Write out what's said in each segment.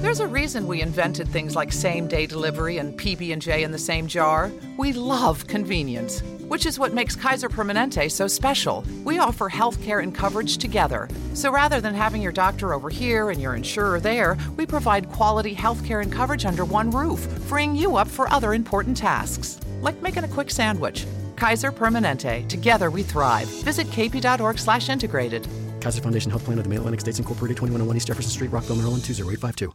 There's a reason we invented things like same-day delivery and PB&J in the same jar. We love convenience, which is what makes Kaiser Permanente so special. We offer healthcare and coverage together. So rather than having your doctor over here and your insurer there, we provide quality healthcare and coverage under one roof, freeing you up for other important tasks, like making a quick sandwich. Kaiser Permanente. Together we thrive. Visit kp.org/integrated. Kaiser Foundation Health Plan of the Mid-Atlantic States Incorporated, 2101 East Jefferson Street, Rockville, Maryland, 20852.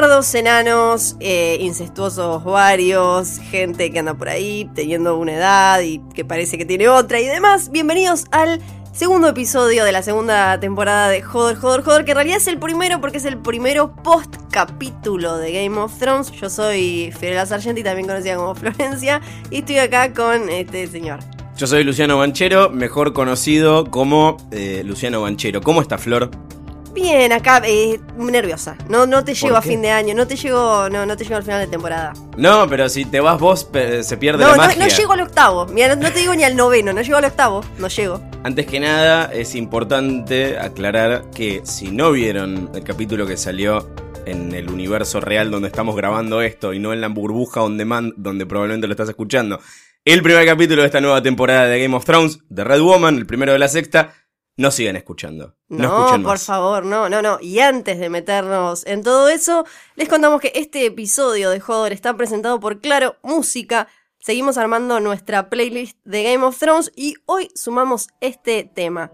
Bastardos, enanos, eh, incestuosos varios, gente que anda por ahí teniendo una edad y que parece que tiene otra y demás. Bienvenidos al segundo episodio de la segunda temporada de Joder, Joder, Joder, que en realidad es el primero porque es el primero post capítulo de Game of Thrones. Yo soy Fiorella Sargenti, también conocida como Florencia, y estoy acá con este señor. Yo soy Luciano Banchero, mejor conocido como eh, Luciano Banchero. ¿Cómo está Flor? Bien, acá, eh, nerviosa. No, no te llego a qué? fin de año, no te llego, no, no te llego al final de temporada. No, pero si te vas vos se pierde No, la no, magia. no llego al octavo. Mira, no, no te digo ni al noveno, no llego al octavo, no llego. Antes que nada, es importante aclarar que si no vieron el capítulo que salió en el universo real donde estamos grabando esto y no en la burbuja on demand donde probablemente lo estás escuchando, el primer capítulo de esta nueva temporada de Game of Thrones, de Red Woman, el primero de la sexta, no sigan escuchando. No, No, escuchen por más. favor, no, no, no. Y antes de meternos en todo eso, les contamos que este episodio de Joder está presentado por Claro Música. Seguimos armando nuestra playlist de Game of Thrones y hoy sumamos este tema.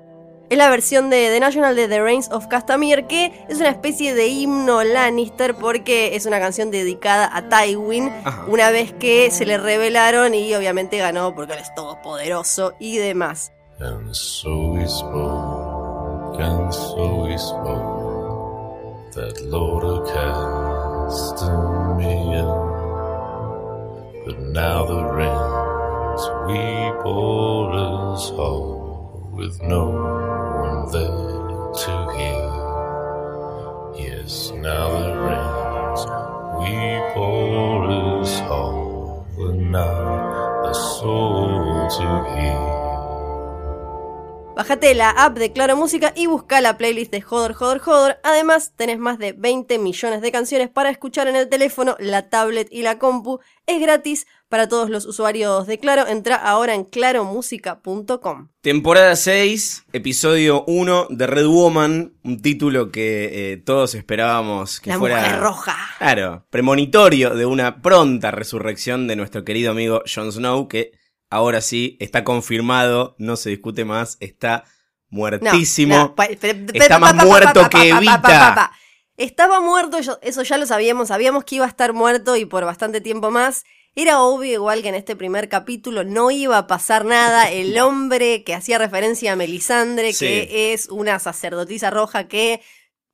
Es la versión de The National de The Reigns of Castamere, que es una especie de himno Lannister porque es una canción dedicada a Tywin, Ajá. una vez que se le revelaron y obviamente ganó porque él es todopoderoso y demás. And so we spoke, and so we spoke, that Lord of Castamere. But now the rains we bore us all, with no one there to hear. Yes, now the rains we bore us all, and not a soul to hear. Bájate la app de Claro Música y busca la playlist de Joder, Joder, Joder. Además, tenés más de 20 millones de canciones para escuchar en el teléfono, la tablet y la compu. Es gratis para todos los usuarios de Claro. Entra ahora en claromusica.com. Temporada 6, episodio 1 de Red Woman, un título que eh, todos esperábamos que La fuera... mujer roja. Claro, premonitorio de una pronta resurrección de nuestro querido amigo Jon Snow, que ahora sí está confirmado, no se discute más, está muertísimo. no, pa- Está más muerto que Evita. Estaba muerto, eso ya lo sabíamos, sabíamos que iba a estar muerto y por bastante tiempo más. Era obvio igual que en este primer capítulo no iba a pasar nada. El hombre que hacía referencia a Melisandre, Sí. que es una sacerdotisa roja que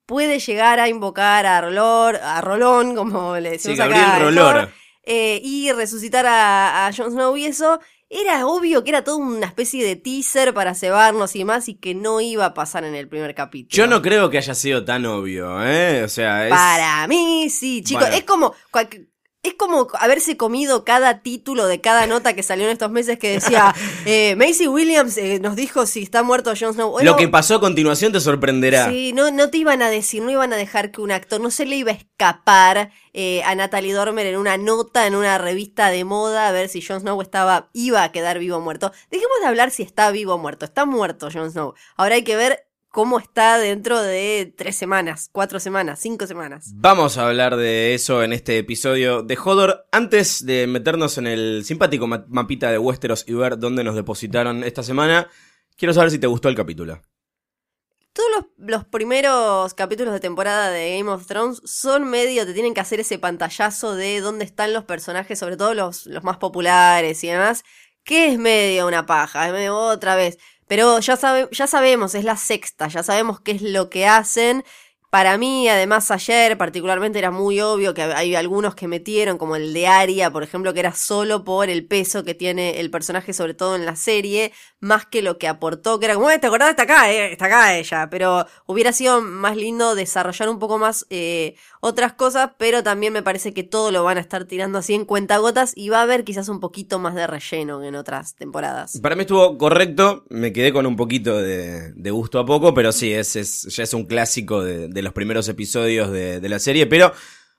puede llegar a invocar a Rolor, a Rolón, como le Sí, decimos Gabriel acá. Rolor. Eh, y resucitar a, a Jon Snow y eso. Era obvio que era toda una especie de teaser para cebarnos y más y que no iba a pasar en el primer capítulo. Yo no creo que haya sido tan obvio, ¿eh? O sea, es... Para mí, sí, chicos. Bueno. Es como. cual- Es como haberse comido cada título de cada nota que salió en estos meses que decía eh, Macy Williams eh, nos dijo si está muerto Jon Snow. Lo que pasó a continuación te sorprenderá. Sí, no, no te iban a decir, no iban a dejar que un actor, no se le iba a escapar eh, a Natalie Dormer en una nota, en una revista de moda, a ver si Jon Snow estaba, iba a quedar vivo o muerto. Dejemos de hablar si está vivo o muerto. Está muerto Jon Snow. Ahora hay que ver cómo está dentro de tres semanas, cuatro semanas, cinco semanas. Vamos a hablar de eso en este episodio de Hodor. Antes de meternos en el simpático ma- mapita de Westeros y ver dónde nos depositaron esta semana, quiero saber si te gustó el capítulo. Todos los, los primeros capítulos de temporada de Game of Thrones son medio, te tienen que hacer ese pantallazo de dónde están los personajes, sobre todo los, los más populares y demás, que es medio una paja, es medio otra vez. Pero ya, sabe, ya sabemos, es la sexta, ya sabemos qué es lo que hacen. Para mí, además, ayer particularmente era muy obvio que hay algunos que metieron, como el de Aria, por ejemplo, que era solo por el peso que tiene el personaje, sobre todo en la serie, más que lo que aportó, que era como, "Eh, ¿te acordás? Está acá, eh, está acá ella. Pero hubiera sido más lindo desarrollar un poco más eh, otras cosas, pero también me parece que todo lo van a estar tirando así en cuentagotas y va a haber quizás un poquito más de relleno en otras temporadas. Para mí estuvo correcto, me quedé con un poquito de, de gusto a poco, pero sí, es, es- ya es un clásico de, de los primeros episodios de, de la serie, pero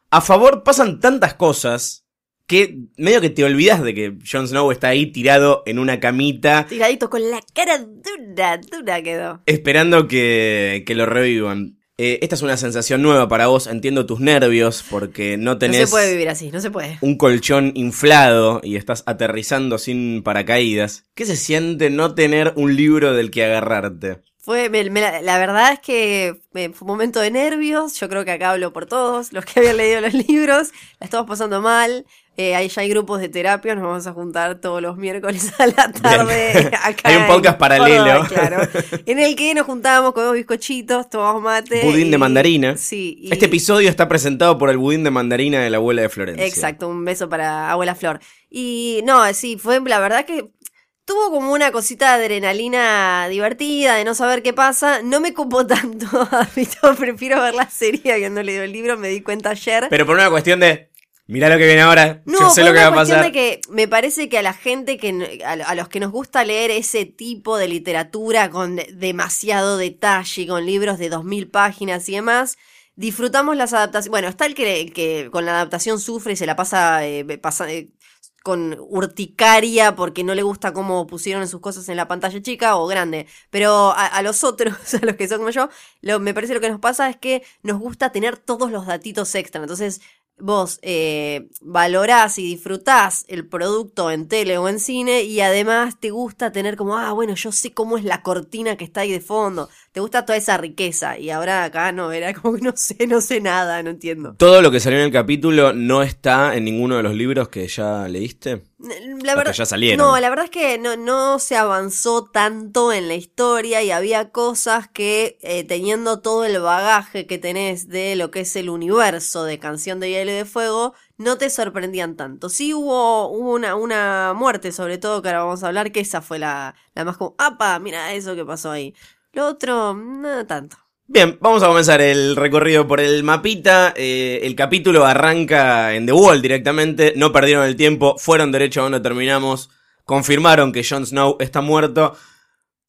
a favor pasan tantas cosas que medio que te olvidas de que Jon Snow está ahí tirado en una camita Tiradito con la cara dura, dura quedó. esperando que, que lo revivan. Eh, esta es una sensación nueva para vos, entiendo tus nervios porque no No tenés se puede vivir así, no se puede. un colchón inflado y estás aterrizando sin paracaídas. ¿Qué se siente no tener un libro del que agarrarte? Fue, me- me la, la verdad es que eh, fue un momento de nervios. Yo creo que acá hablo por todos los que habían leído los libros. La estamos pasando mal. Eh, ahí ya hay grupos de terapia. Nos vamos a juntar todos los miércoles a la tarde. Acá Hay un podcast en paralelo. Claro. En el que nos juntábamos, comemos bizcochitos, tomamos mate. Budín de mandarina. Sí. y- Este episodio está presentado por el budín de mandarina de la abuela de Florencia. Exacto, un beso para Abuela Flor. Y no, sí, fue la verdad que tuvo como una cosita de adrenalina divertida, de no saber qué pasa. No me copó tanto, prefiero ver la serie habiendo leído el libro, me di cuenta ayer. Pero por una cuestión de. Mirá lo que viene ahora. No, yo sé lo que una va a cuestión pasar. de que me parece que a la gente que a, los que nos gusta leer ese tipo de literatura con de- demasiado detalle, con libros de dos mil páginas y demás, disfrutamos las adaptaciones. Bueno, está el que, el que con la adaptación sufre y se la pasa, eh, pasa- eh, con urticaria porque no le gusta cómo pusieron sus cosas en la pantalla chica o grande. Pero a, los otros, a los que son como yo, lo, me parece lo que nos pasa es que nos gusta tener todos los datitos extra. Entonces, vos eh, valorás y disfrutás el producto en tele o en cine y además te gusta tener como, ah, bueno, yo sé cómo es la cortina que está ahí de fondo. Te gusta toda esa riqueza y ahora acá no, era como que no sé, no sé nada, no entiendo. Todo lo que salió en el capítulo no está en ninguno de los libros que ya leíste. La verdad, que ya salieron. No, la verdad es que no, no se avanzó tanto en la historia y había cosas que, eh, teniendo todo el bagaje que tenés de lo que es el universo de Canción de Hielo y de Fuego, no te sorprendían tanto. Sí hubo, hubo una, una muerte, sobre todo, que ahora vamos a hablar, que esa fue la, la más como, ¡apa! Mira eso que pasó ahí. Lo otro, no tanto. Bien, vamos a comenzar el recorrido por el mapita. Eh, el capítulo arranca en The Wall directamente. No perdieron el tiempo, fueron derecho a donde terminamos. Confirmaron que Jon Snow está muerto.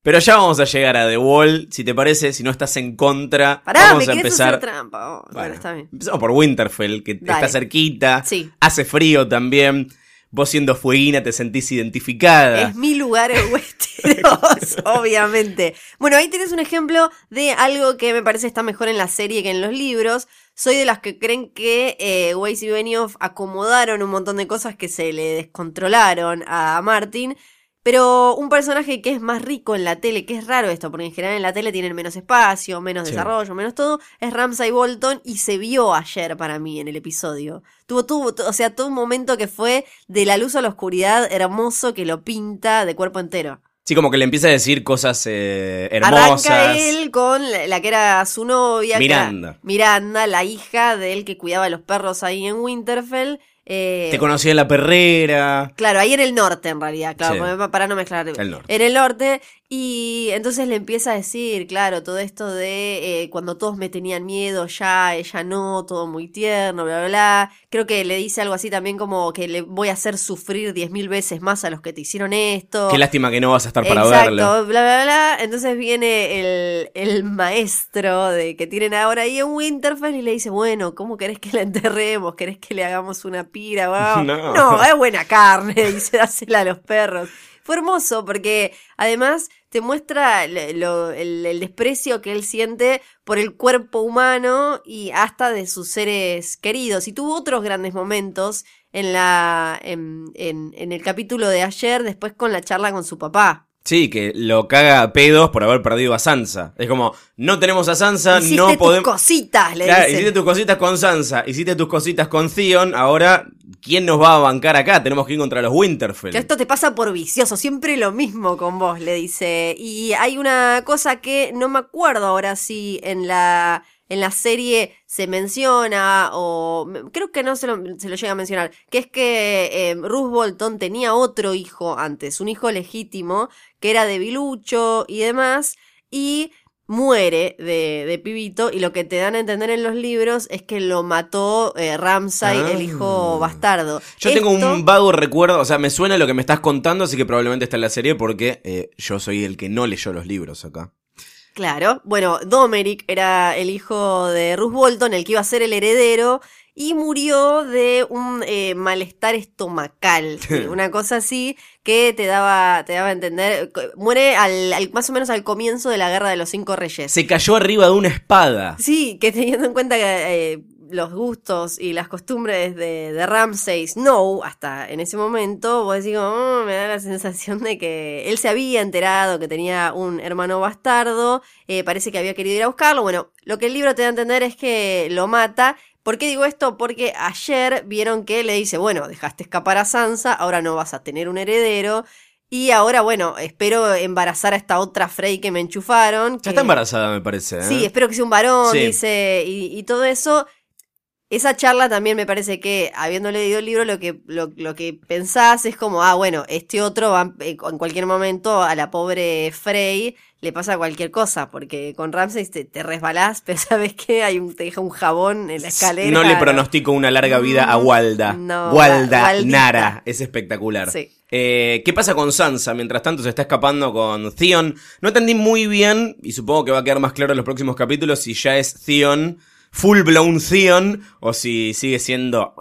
Pero ya vamos a llegar a The Wall. Si te parece, si no estás en contra, Pará, vamos me a empezar. hacer trampa. Oh, bueno, Bueno, está bien. empezamos por Winterfell, que Dale. está cerquita. Sí. Hace frío también. Vos siendo fueguina te sentís identificada. Es mi lugar en Westeros, obviamente. Bueno, ahí tienes un ejemplo de algo que me parece está mejor en la serie que en los libros. Soy de las que creen que eh, Weiss y Benioff acomodaron un montón de cosas que se le descontrolaron a Martin. Pero un personaje que es más rico en la tele, que es raro esto, porque en general en la tele tienen menos espacio, menos Sí. desarrollo, menos todo, es Ramsay Bolton y se vio ayer para mí en el episodio. Tuvo, tuvo, o sea, todo un momento que fue de la luz a la oscuridad hermoso que lo pinta de cuerpo entero. Sí, como que le empieza a decir cosas eh, hermosas. Arranca él con la, la que era su novia. era Miranda. Miranda, la hija de él que cuidaba a los perros ahí en Winterfell. Eh, Te conocí en la perrera. Claro, ahí en el norte en realidad, claro, Sí. para no mezclar. El norte. En el norte. Y entonces le empieza a decir, claro, todo esto de eh, cuando todos me tenían miedo, ya, ella no, todo muy tierno, bla, bla, bla. Creo que le dice algo así también como que le voy a hacer sufrir diez mil veces más a los que te hicieron esto. Qué lástima que no vas a estar para Exacto, verlo. bla, bla, bla. Entonces viene el, el maestro de que tienen ahora ahí en Winterfell y le dice, bueno, ¿cómo querés que la enterremos? ¿Querés que le hagamos una pira? Wow. No. es buena carne, dice, dásela a los perros. Fue hermoso porque además te muestra lo- el, el desprecio que él siente por el cuerpo humano y hasta de sus seres queridos. Y tuvo otros grandes momentos en, la, en, en- en el capítulo de ayer, después con la charla con su papá. Sí, que lo caga a pedos por haber perdido a Sansa. Es como, no tenemos a Sansa, Hiciste no tus podemos. cositas, le Claro, dice. hiciste tus cositas con Sansa, hiciste tus cositas con Theon, ahora ¿quién nos va a bancar acá? Tenemos que ir contra los Winterfell. Que esto te pasa por vicioso, siempre lo mismo con vos, le dice. Y hay una cosa que no me acuerdo ahora si en la, en la serie se menciona o creo que no se lo, se lo llega a mencionar, que es que eh, Ruth Bolton tenía otro hijo antes, un hijo legítimo, que era de Bilucho y demás, y muere de, de pibito y lo que te dan a entender en los libros es que lo mató eh, Ramsay, Ah. el hijo bastardo. Yo tengo un vago recuerdo, o sea, me suena lo que me estás contando, así que probablemente está en la serie porque eh, yo soy el que no leyó los libros acá. Claro, bueno, Domeric era el hijo de Ruth Bolton, el que iba a ser el heredero, y murió de un eh, malestar estomacal, una cosa así que te daba, te daba a entender. Muere al, al- más o menos al comienzo de la Guerra de los Cinco Reyes. Se cayó arriba de una espada. Sí, que teniendo en cuenta que eh, los gustos y las costumbres de, de Ramsay Snow, hasta en ese momento, vos decís, como, "Mm", me da la sensación de que él se había enterado que tenía un hermano bastardo, eh, parece que había querido ir a buscarlo. Bueno, lo que el libro te da a entender es que lo mata. ¿Por qué digo esto? Porque ayer vieron que le dice, bueno, dejaste escapar a Sansa, ahora no vas a tener un heredero. Y ahora, bueno, espero embarazar a esta otra Frey que me enchufaron. Ya está embarazada, me parece. ¿eh? Sí, espero que sea un varón, Sí. dice, y, y todo eso. Esa charla también me parece que, habiendo leído el libro, lo que, lo, lo que pensás es como, ah, bueno, este otro va eh, en cualquier momento a la pobre Frey le pasa cualquier cosa, porque con Ramsay te, te resbalás, pero sabes que hay un, te deja un jabón en la escalera. No le pronostico una larga vida a Walda. no, Walda Waldita. Nara. Es espectacular. Sí. Eh, ¿Qué pasa con Sansa? Mientras tanto se está escapando con Theon. No entendí muy bien, y supongo que va a quedar más claro en los próximos capítulos, si ya es Theon, full blown Theon, o si sigue siendo...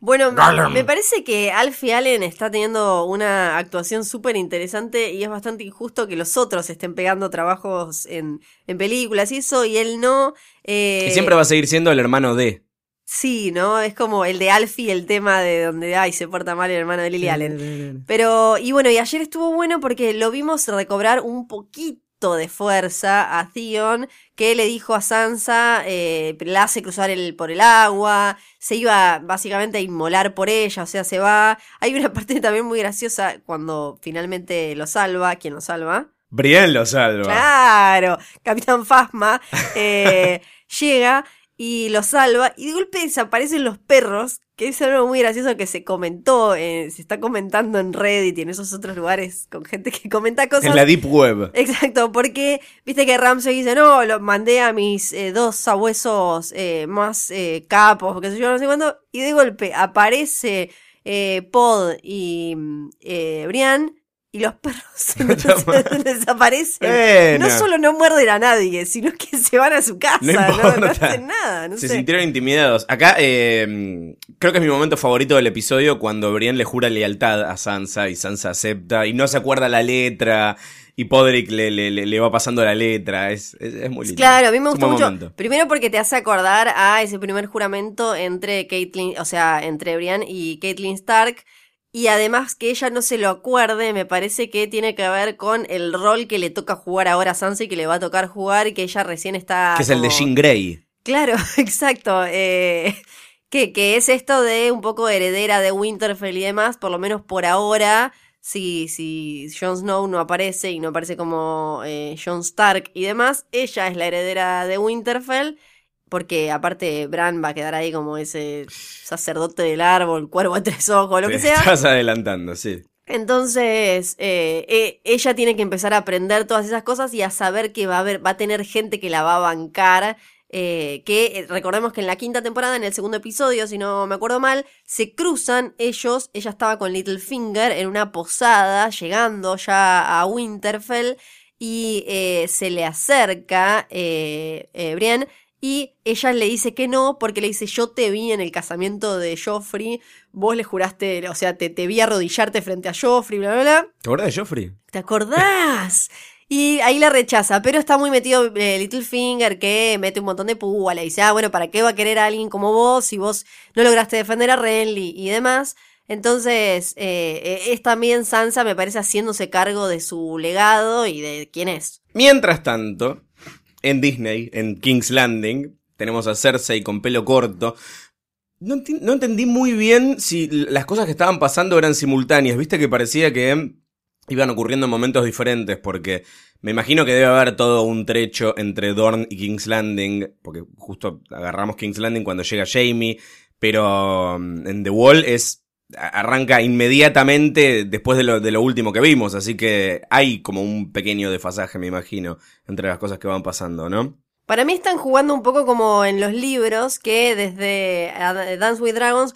Bueno, me parece que Alfie Allen está teniendo una actuación súper interesante y es bastante injusto que los otros estén pegando trabajos en, en películas y eso, y él no. eh, Y siempre va a seguir siendo el hermano de... Sí, ¿no? Es como el de Alfie, el tema de donde, ay, se porta mal el hermano de Lily Allen. Pero, y bueno, y ayer estuvo bueno porque lo vimos recobrar un poquito de fuerza a Theon, que le dijo a Sansa, eh, la hace cruzar el, por el agua, se iba básicamente a inmolar por ella, o sea, se va. Hay una parte también muy graciosa cuando finalmente lo salva, ¿quién lo salva? Brienne lo salva. Claro, Capitán Fasma eh, llega y lo salva y de golpe desaparecen los perros, que es algo muy gracioso que se comentó, eh, se está comentando en Reddit y en esos otros lugares con gente que comenta cosas. En la Deep Web. Exacto, porque viste que Ramsey dice, no, lo mandé a mis eh, dos sabuesos eh, más capos, que sé yo, no sé cuándo, y de golpe aparece Pod y mm, Brian, y los perros se desaparecen. Bueno. No solo no muerden a nadie, sino que se van a su casa, No no, no hacen nada, no Se sé. sintieron intimidados. Acá eh, creo que es mi momento favorito del episodio cuando Brienne le jura lealtad a Sansa y Sansa acepta y no se acuerda la letra y Podrick le, le, le- va pasando la letra. Es, es, es muy lindo. Claro, a mí me buen mucho. momento. Primero porque te hace acordar a ese primer juramento entre Caitlyn, o sea, entre Brian y Caitlyn Stark. Y además que ella no se lo acuerde, me parece que tiene que ver con el rol que le toca jugar ahora a Sansa y que le va a tocar jugar y que ella recién está. Que es el de Jean Grey. Claro, exacto. eh, que, que es esto de un poco heredera de Winterfell y demás, por lo menos por ahora. Si, si Jon Snow no aparece y no aparece como eh, Jon Stark y demás, ella es la heredera de Winterfell. Porque aparte Bran va a quedar ahí como ese sacerdote del árbol, cuervo de tres ojos, lo Te que sea. estás adelantando, sí. Entonces, eh, eh, ella tiene que empezar a aprender todas esas cosas y a saber que va a haber, va a tener gente que la va a bancar. eh, que eh, recordemos que en la quinta temporada, en el segundo episodio, si no me acuerdo mal, se cruzan ellos. Ella estaba con Littlefinger en una posada, llegando ya a Winterfell, y eh, se le acerca eh, eh, Brienne. Y ella le dice que no, porque le dice, yo te vi en el casamiento de Joffrey, vos le juraste, o sea, te, te vi arrodillarte frente a Joffrey, bla, bla, bla. ¿Te acuerdas de Joffrey? ¿Te acordás? Y ahí la rechaza, pero está muy metido eh, Littlefinger que mete un montón de púa, le dice, ah, bueno, ¿para qué va a querer a alguien como vos si vos no lograste defender a Renly y demás? Entonces, eh, eh, es también Sansa, me parece, haciéndose cargo de su legado y de quién es. Mientras tanto, en Disney, en King's Landing, tenemos a Cersei con pelo corto. No, entendí muy bien si las cosas que estaban pasando eran simultáneas. Viste que parecía que iban ocurriendo en momentos diferentes, porque me imagino que debe haber todo un trecho entre Dorn y King's Landing, porque justo agarramos King's Landing cuando llega Jamie, pero mm, en The Wall es arranca inmediatamente después de lo, de último que vimos, así que hay como un pequeño desfasaje, me imagino, entre las cosas que van pasando, ¿no? Para mí están jugando un poco como en los libros, que desde Dance with Dragons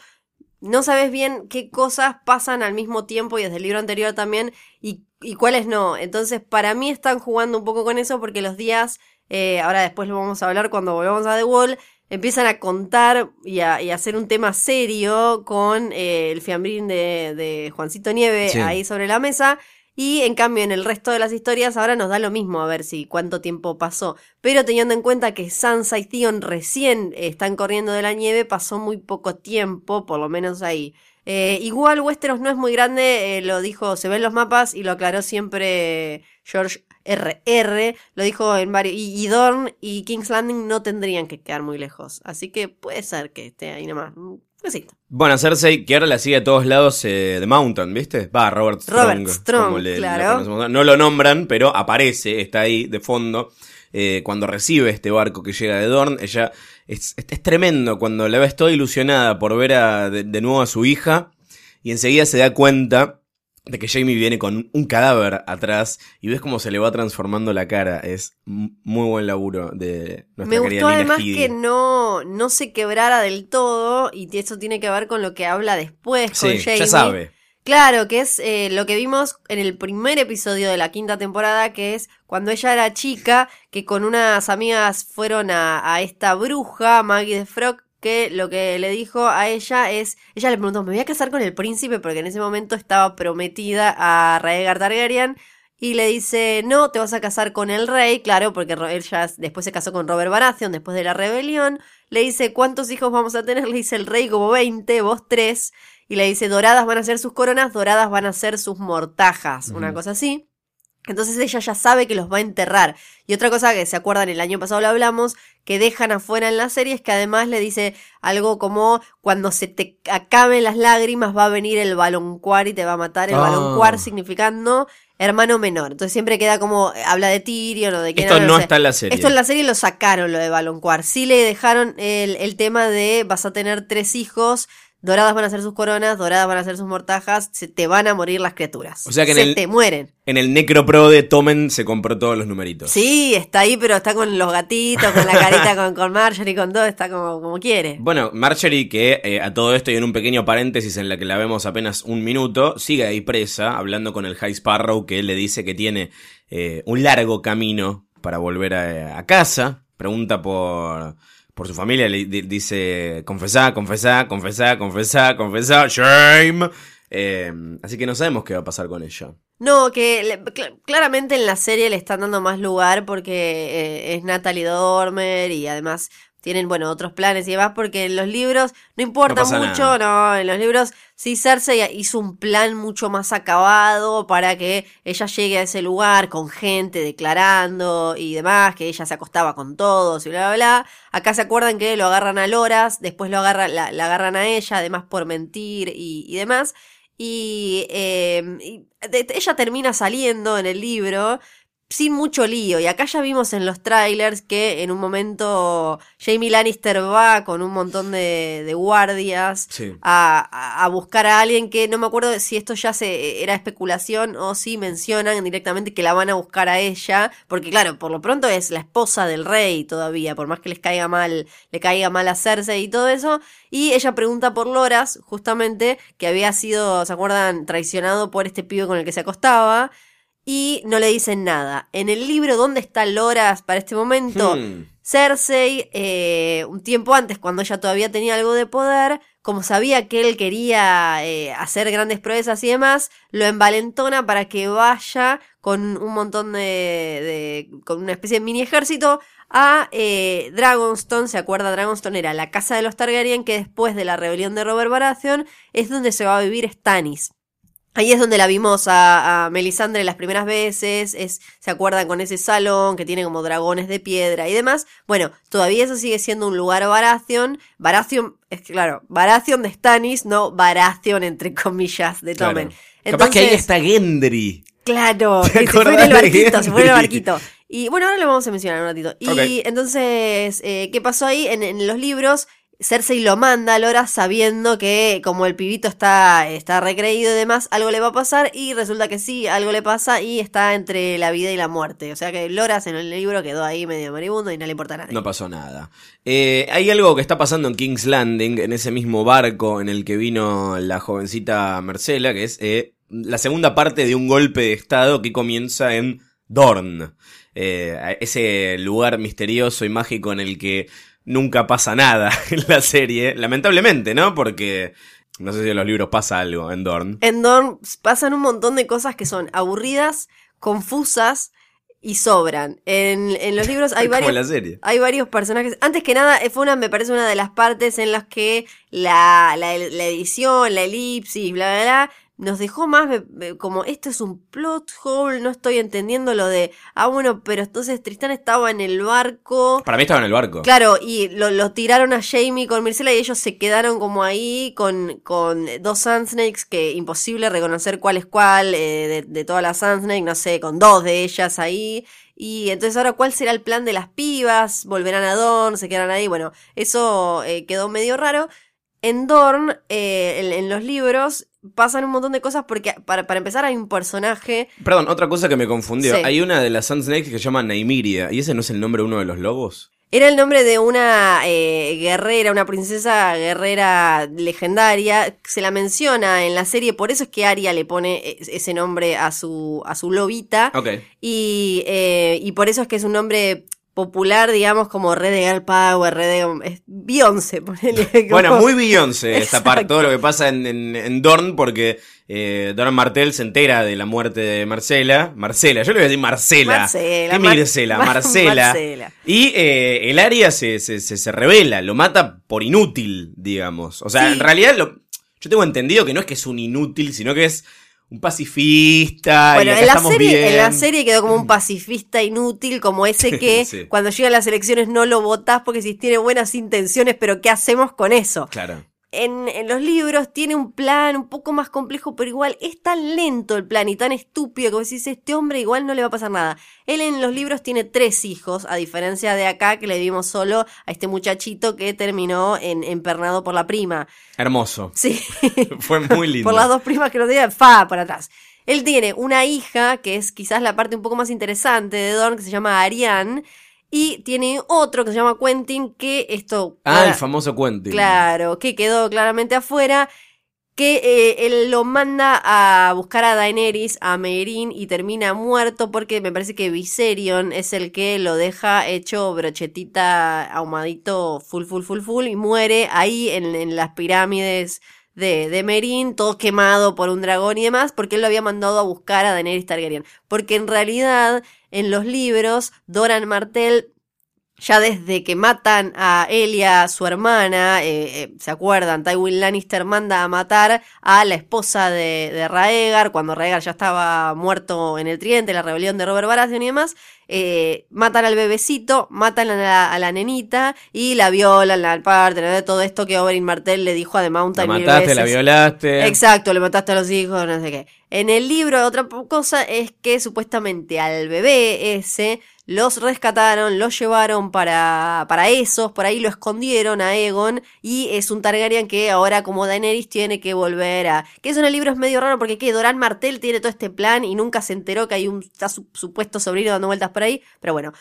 no sabes bien qué cosas pasan al mismo tiempo y desde el libro anterior también y, y cuáles no. Entonces, para mí están jugando un poco con eso porque los días, eh, ahora después lo vamos a hablar cuando volvamos a The Wall, empiezan a contar y a, y a hacer un tema serio con eh, el fiambrín de, de Juancito Nieve Sí. ahí sobre la mesa. Y en cambio, en el resto de las historias ahora nos da lo mismo a ver si cuánto tiempo pasó. Pero teniendo en cuenta que Sansa y Theon recién están corriendo de la nieve, pasó muy poco tiempo, por lo menos ahí. Eh, igual Westeros no es muy grande, eh, lo dijo, se ven los mapas y lo aclaró siempre George RR, lo dijo en varios, y, y Dorne y King's Landing no tendrían que quedar muy lejos, así que puede ser que esté ahí nomás. Bueno, Cersei, que ahora la sigue a todos lados eh, The Mountain, ¿viste? Va, Robert Strong. Robert Strong, le- claro. no lo nombran, pero aparece, está ahí de fondo. eh, cuando recibe este barco que llega de Dorn, ella es, es- es tremendo cuando la ves toda ilusionada por ver a, de, de nuevo a su hija y enseguida se da cuenta de que Jamie viene con un cadáver atrás y ves cómo se le va transformando la cara. Es muy buen laburo de nuestra Me gustó Lina además que no, no se quebrara del todo y eso tiene que ver con lo que habla después con Sí, Jamie. ya sabe. Claro, que es eh, lo que vimos en el primer episodio de la quinta temporada, que es cuando ella era chica, que con unas amigas fueron a, a esta bruja, Maggie de Frog, que lo que le dijo a ella es, ella le preguntó, me voy a casar con el príncipe, porque en ese momento estaba prometida a Rhaegar Targaryen, y le dice, no, te vas a casar con el rey, claro, porque Ro- ella después se casó con Robert Baratheon, después de la rebelión, le dice, ¿cuántos hijos vamos a tener? Le dice el rey como 20, vos tres. Y le dice, doradas van a ser sus coronas, doradas van a ser sus mortajas, una cosa así. Entonces ella ya sabe que los va a enterrar. Y otra cosa que se acuerdan, el año pasado lo hablamos, que dejan afuera en la serie es que además le dice algo como cuando se te acaben las lágrimas va a venir el baloncuar y te va a matar. El Ah. baloncuar significando hermano menor. Entonces siempre queda como, habla de Tyrion o de quién Esto no sé. está en la serie. Esto en la serie lo sacaron, lo de baloncuar. Sí le dejaron el, el tema de vas a tener tres hijos, doradas van a ser sus coronas, doradas van a ser sus mortajas, se te van a morir las criaturas. O sea que en se el- te mueren. En el Necropro de Tomen se compró todos los numeritos. Sí, está ahí, pero está con los gatitos, con la carita, con, con Marjorie, con todo, está como, como quiere. Bueno, Marjorie, que eh, a todo esto y en un pequeño paréntesis en la que la vemos apenas un minuto, sigue ahí presa, hablando con el High Sparrow, que le dice que tiene eh, un largo camino para volver a, a casa. Pregunta por, por su familia, le di- dice, confesá, confesá, confesá, confesá, confesá, shame. Eh, así que no sabemos qué va a pasar con ella. No, que claramente en la serie le están dando más lugar porque eh, es Natalie Dormer y además tienen, bueno, otros planes y demás, porque en los libros no importa No mucho, no, en los libros sí Cersei hizo un plan mucho más acabado para que ella llegue a ese lugar con gente declarando y demás, que ella se acostaba con todos y bla, bla, bla. Acá se acuerdan que lo agarran a Loras, después lo agarran, la, la agarran a ella, además por mentir y, y demás. Y, eh, y de- ella termina saliendo en el libro sin mucho lío. Y acá ya vimos en los trailers que en un momento Jamie Lannister va con un montón de, de guardias Sí. a, a- a buscar a alguien que no me acuerdo si esto ya se era especulación o si mencionan directamente que la van a buscar a ella. Porque claro, por lo pronto es la esposa del rey todavía, por más que les caiga mal, le caiga mal a Cersei y todo eso. Y ella pregunta por Loras, justamente, que había sido, ¿se acuerdan?, traicionado por este pibe con el que se acostaba. Y no le dicen nada. En el libro, ¿dónde está Loras para este momento? Hmm. Cersei, eh, un tiempo antes, cuando ella todavía tenía algo de poder, como sabía que él quería eh, hacer grandes proezas y demás, lo envalentona para que vaya con un montón de, de- con una especie de mini ejército a eh, Dragonstone. ¿Se acuerda? Dragonstone era la casa de los Targaryen que después de la rebelión de Robert Baratheon es donde se va a vivir Stannis. Ahí es donde la vimos a, a Melisandre las primeras veces, es, se acuerdan con ese salón que tiene como dragones de piedra y demás. Bueno, todavía eso sigue siendo un lugar Baratheon. Baratheon, es claro, Baratheon de Stannis, no Baratheon entre comillas de Claro. Tommen. Capaz que ahí está Gendry. Claro, ¿Te que se fue en el barquito, se fue en el barquito. Y bueno, ahora lo vamos a mencionar un ratito. Y entonces, eh, ¿qué pasó ahí? En, en los libros, Cersei lo manda a Lora sabiendo que como el pibito está, está recreído y demás, algo le va a pasar y resulta que sí, algo le pasa y está entre la vida y la muerte. O sea que Loras en el libro quedó ahí medio moribundo y no le importa a nadie. No pasó nada. Eh, hay algo que está pasando en King's Landing, en ese mismo barco en el que vino la jovencita Marcela, que es eh, la segunda parte de un golpe de estado que comienza en Dorn. Eh, ese lugar misterioso y mágico en el que nunca pasa nada en la serie. Lamentablemente, ¿no? Porque no sé si en los libros pasa algo en Dorn. En Dorn pasan un montón de cosas que son aburridas, confusas y sobran. En, en los libros hay varios... en la serie. Hay varios personajes. Antes que nada, eh, fue una, me parece una de las partes en las que la, la, la edición, la elipsis, bla, bla, bla, nos dejó más como esto es un plot hole, no estoy entendiendo lo de, ah, bueno, pero entonces Tristán estaba en el barco. Para mí estaba en el barco. Claro, y lo, lo tiraron a Jamie con Mircela y ellos se quedaron como ahí con, con dos Sand Snakes que imposible reconocer cuál es cuál eh, de, de todas las Sand Snakes, no sé, con dos de ellas ahí. Y entonces ahora, ¿cuál será el plan de las pibas? ¿Volverán a Dorn? ¿Se quedarán ahí? Bueno, eso eh, quedó medio raro. En Dorn, eh, en, en los libros, pasan un montón de cosas porque, para, para empezar, hay un personaje Perdón, otra cosa que me confundió. Sí. Hay una de las Sand Snakes que se llama Naimiria. ¿Y ese no es el nombre de uno de los lobos? Era el nombre de una eh, guerrera, una princesa guerrera legendaria. Se la menciona en la serie, por eso es que Arya le pone e- ese nombre a su, a su lobita. Ok. Y, eh, y por eso es que es un nombre popular, digamos, como Red de Girl Power, Red de... es Beyoncé, ponele. como- Bueno, muy Beyoncé esta parte, todo lo que pasa en, en, en Dorn, porque eh, Doran Martel se entera de la muerte de Marcela. Marcela, yo le voy a decir Marcela. Marcela, ¿Qué Mar- Mircela? Mar- Marcela. Marcela. Y eh, el Aria se, se, se, se revela, lo mata por inútil, digamos. O sea, Sí. en realidad lo, yo tengo entendido que no es que es un inútil, sino que es un pacifista. y Bueno, acá en la, estamos serie, bien. en la serie quedó como un pacifista inútil, como ese que Sí. cuando llegan las elecciones no lo votás porque si tiene buenas intenciones, pero ¿qué hacemos con eso? Claro. En, en los libros tiene un plan un poco más complejo, pero igual es tan lento el plan y tan estúpido que decís, este hombre igual no le va a pasar nada. Él en los libros tiene tres hijos, a diferencia de acá que le vimos solo a este muchachito que terminó en, empernado por la prima. Hermoso. Sí. Fue muy lindo. por las dos primas que lo tenían, fa, para atrás. Él tiene una hija, que es quizás la parte un poco más interesante de Dorn, que se llama Ariane, y tiene otro que se llama Quentin, que esto... Ah, el famoso Quentin. Claro, que quedó claramente afuera. Que eh, él lo manda a buscar a Daenerys, a Meereen, y termina muerto porque me parece que Viserion es el que lo deja hecho brochetita, ahumadito, full, full, full, full, y muere ahí en, en las pirámides de, de Meereen, todo quemado por un dragón y demás, porque él lo había mandado a buscar a Daenerys Targaryen. Porque en realidad, en los libros, Doran Martell ya desde que matan a Elia, su hermana, eh, eh, ¿se acuerdan? Tywin Lannister manda a matar a la esposa de, de Raegar, cuando Raegar ya estaba muerto en el Tridente, la rebelión de Robert Baratheon y demás. eh, matan al bebecito, matan a la, a la nenita y la violan, la parten, de todo esto que Oberyn Martell le dijo a The La Mountain mil mataste, la violaste. Exacto, le mataste a los hijos, no sé qué. En el libro, otra cosa es que supuestamente al bebé ese los rescataron, los llevaron para, para esos, por ahí lo escondieron a Egon y es un Targaryen que ahora como Daenerys tiene que volver a... Que eso en el libro es medio raro porque que Doran Martell tiene todo este plan y nunca se enteró que hay un supuesto sobrino dando vueltas por ahí, pero bueno.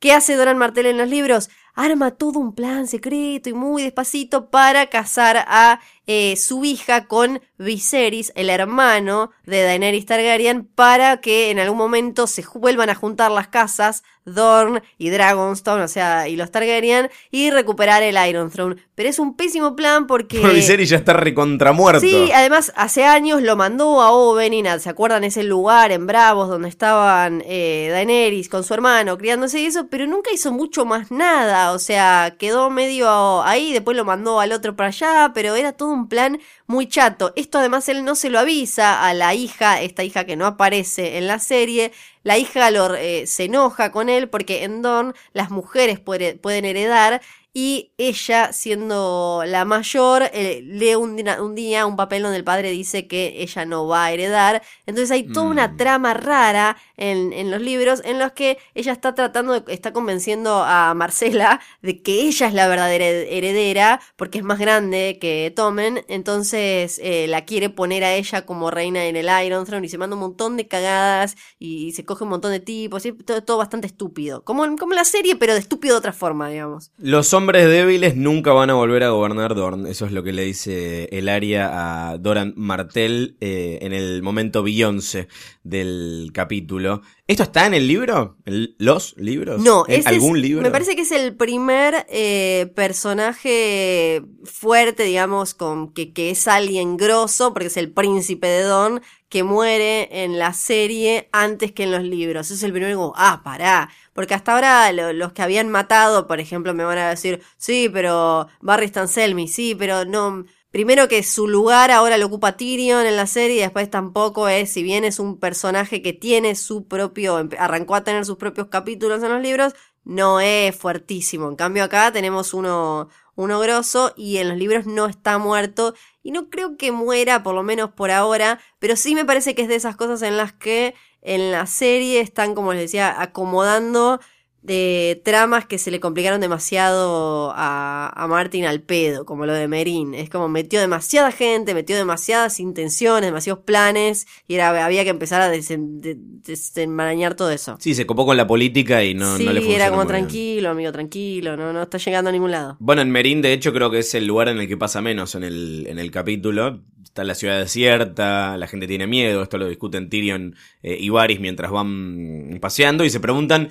¿Qué hace Doran Martell en los libros? Arma todo un plan secreto y muy despacito para casar a eh, su hija con Viserys, el hermano de Daenerys Targaryen, para que en algún momento se vuelvan a juntar las casas, Dorn y Dragonstone, o sea, y los Targaryen, y recuperar el Iron Throne. Pero es un pésimo plan porque... Por Viserys ya está recontramuerto. Sí, además hace años lo mandó a Oberyn, ¿se acuerdan ese lugar en Bravos donde estaban eh, Daenerys con su hermano criándose y eso? Pero nunca hizo mucho más nada, o sea, quedó medio ahí, después lo mandó al otro para allá, pero era todo un plan muy chato. Esto además él no se lo avisa a la hija, esta hija que no aparece en la serie. La hija eh, se enoja con él porque en Don las mujeres puede- pueden heredar y ella, siendo la mayor, eh, lee un, día un papel donde el padre dice que ella no va a heredar. Entonces hay toda una Mm. trama rara en, en los libros en los que ella está tratando, de, está convenciendo a Marcela de que ella es la verdadera hered- heredera porque es más grande que Tomen. Entonces eh, la quiere poner a ella como reina en el Iron Throne y se manda un montón de cagadas y, se coge un montón de tipos. Y todo, todo bastante estúpido. Como, como la serie, pero de estúpido de otra forma, digamos. Los hombres débiles nunca van a volver a gobernar Dorn. Eso es lo que le dice el Aria a Doran Martell eh, en el momento Beyoncé del capítulo. ¿Esto está en el libro? ¿En ¿Los libros? No, ¿En ese algún es- libro? Me parece que es el primer eh, personaje fuerte, digamos, con que, que es alguien grosso, porque es el príncipe de Don, que muere en la serie antes que en los libros. Es el primero digo, ah, pará. Porque hasta ahora lo- los que habían matado, por ejemplo, me van a decir, sí, pero Barry Stanselmi, sí, pero no. Primero que su lugar ahora lo ocupa Tyrion en la serie y después tampoco es, si bien es un personaje que tiene su propio, arrancó a tener sus propios capítulos en los libros, no es fuertísimo. En cambio acá tenemos uno, uno grosso y en los libros no está muerto y no creo que muera, por lo menos por ahora, pero sí me parece que es de esas cosas en las que en la serie están, como les decía, acomodando de tramas que se le complicaron demasiado a, a Martin al pedo, como lo de Merín. Es como metió demasiada gente, metió demasiadas intenciones, demasiados planes, y era, había que empezar a desen- de- desenmarañar todo eso. Sí, se copó con la política y no, sí, no le funcionó era como bien. tranquilo, amigo, tranquilo, no, no está llegando a ningún lado. Bueno, en Merín, de hecho, creo que es el lugar en el que pasa menos en el, en el capítulo. Está la ciudad desierta, la gente tiene miedo, esto lo discuten Tyrion eh, y Varys mientras van paseando y se preguntan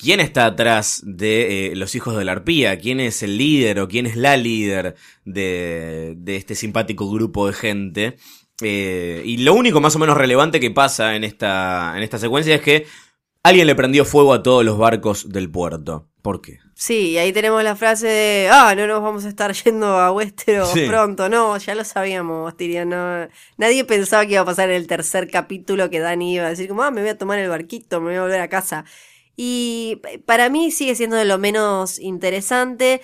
quién está atrás de eh, los hijos de la arpía, quién es el líder o quién es la líder de, de este simpático grupo de gente. Eh, y lo único más o menos relevante que pasa en esta, en esta secuencia es que alguien le prendió fuego a todos los barcos del puerto. ¿Por qué? Sí, y ahí tenemos la frase de, ah, no nos vamos a estar yendo a Westeros Sí. pronto. No, ya lo sabíamos, Tyrion. No. Nadie pensaba que iba a pasar en el tercer capítulo que Dani iba a decir como, ah, me voy a tomar el barquito, me voy a volver a casa. Y para mí sigue siendo de lo menos interesante.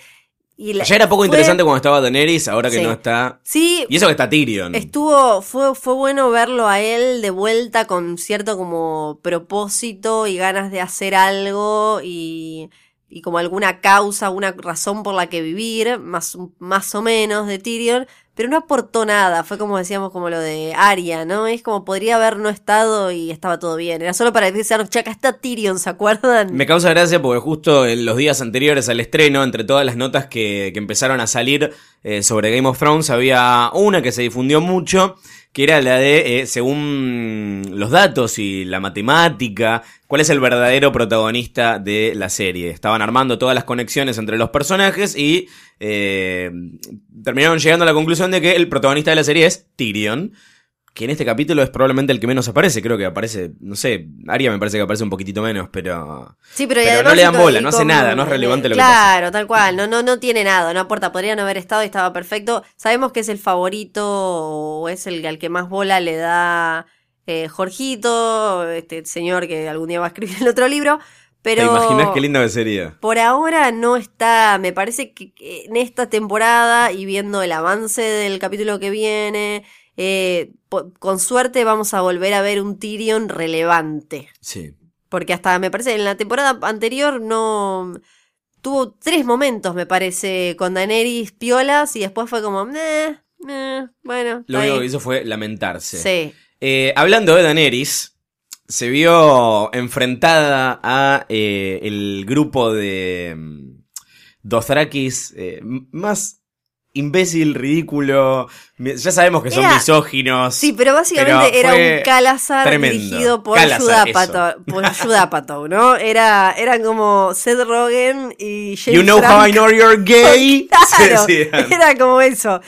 Y la- Ya era poco fue- interesante cuando estaba Daenerys, ahora que Sí. no está. Sí, Y eso que está Tyrion. Estuvo, fue, fue bueno verlo a él de vuelta con cierto como propósito y ganas de hacer algo y, y como alguna causa, una razón por la que vivir, más, más o menos de Tyrion, pero no aportó nada, fue como decíamos como lo de Arya, ¿no? Es como podría haber no estado y estaba todo bien, era solo para decir, che, acá está Tyrion, ¿se acuerdan? Me causa gracia porque justo en los días anteriores al estreno, entre todas las notas que, que empezaron a salir eh, sobre Game of Thrones, había una que se difundió mucho, que era la de, eh, según los datos y la matemática, cuál es el verdadero protagonista de la serie. Estaban armando todas las conexiones entre los personajes y eh, terminaron llegando a la conclusión de que el protagonista de la serie es Tyrion. Que en este capítulo es probablemente el que menos aparece. Creo que aparece, no sé, Arya me parece que aparece un poquitito menos, pero. Sí, pero, no le dan bola, no hace con- nada, no es relevante lo que Claro, tal cual, no, no, no tiene nada, no aporta, podría no haber estado y estaba perfecto. Sabemos que es el favorito o es el al que más bola le da eh, Jorgito, este señor que algún día va a escribir el otro libro, pero ¿Te imaginas qué lindo que sería? por ahora no está, me parece que en esta temporada y viendo el avance del capítulo que viene, eh, con suerte vamos a volver a ver un Tyrion relevante. Sí. Porque hasta me parece en la temporada anterior no tuvo tres momentos, me parece, con Daenerys piolas y después fue como, "Meh, meh, bueno. Lo único ahí". que hizo fue lamentarse. Sí. Eh, hablando de Daenerys, se vio enfrentada a eh, el grupo de mm, Dothrakis eh, más imbécil, ridículo. Ya sabemos que son Era- misóginos. Sí, pero básicamente pero era un Calazar tremendo. dirigido por Judapato, por Judapato, ¿no? Era, eran como Seth Rogen y James You know how I know you're gay. Claro, era como eso.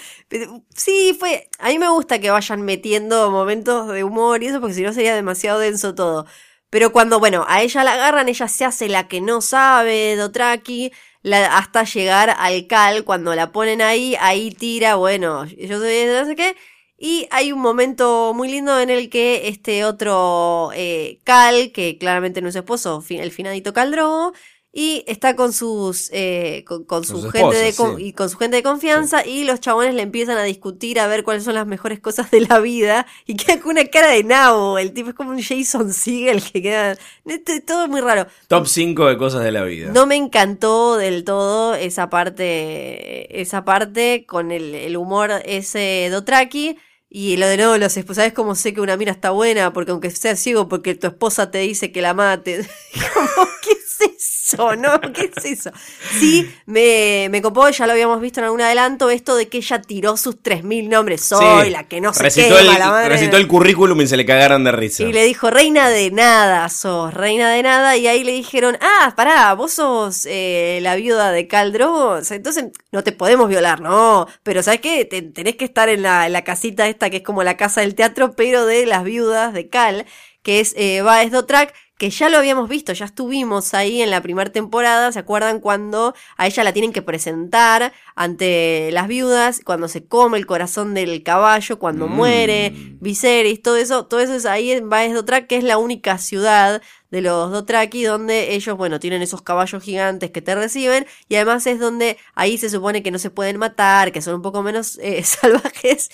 Sí, fue. A mí me gusta que vayan metiendo momentos de humor y eso, porque si no sería demasiado denso todo. Pero cuando, bueno, a ella la agarran, ella se hace la que no sabe, Dotraki, la- hasta llegar al Cal, cuando la ponen ahí, ahí tira, bueno, yo soy no sé qué. Y hay un momento muy lindo en el que este otro eh, Cal, que claramente no es esposo, el finadito Caldrogo, y está con sus eh, con, con su gente de sí. y con su gente de confianza y los chabones le empiezan a discutir a ver cuáles son las mejores cosas de la vida y queda con una cara de nabo el tipo es como un Jason Segel que queda esto es todo muy raro. Top 5 de cosas de la vida. no me encantó del todo esa parte esa parte con el, el humor ese Dotraki y lo de nuevo los esposos sabes cómo sé que una mina está buena porque aunque sea ciego porque tu esposa te dice que la mate. Como qué es eso no qué es eso sí me me copó ya lo habíamos visto en algún adelanto esto de que ella tiró sus 3000 nombres soy Sí. la que no se recitó quema el, la madre recitó el currículum y se le cagaron de risa. y le dijo, reina de nada sos, reina de nada. Y ahí le dijeron, ah, pará, vos sos eh, la viuda de Caldros. Entonces no te podemos violar, no. Pero ¿sabes qué? Te- tenés que estar en la, en la casita esta que es como la casa del teatro, pero de las viudas de Cal, que es eh, Baez Dotrac. Que ya lo habíamos visto, ya estuvimos ahí en la primera temporada. ¿Se acuerdan cuando a ella la tienen que presentar ante las viudas? Cuando se come el corazón del caballo, cuando Mm. muere, Viserys, todo eso, todo eso es ahí en Baez Dothrak, que es la única ciudad de los Dothraki donde ellos, bueno, tienen esos caballos gigantes que te reciben y además es donde ahí se supone que no se pueden matar, que son un poco menos eh, salvajes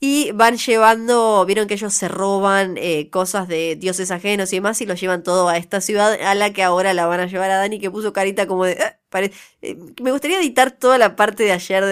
y van llevando, vieron que ellos se roban eh, cosas de dioses ajenos y demás y lo llevan todo a esta ciudad a la que ahora la van a llevar a Dani que puso carita como de... "Ah", pare- eh, me gustaría editar toda la parte de ayer de,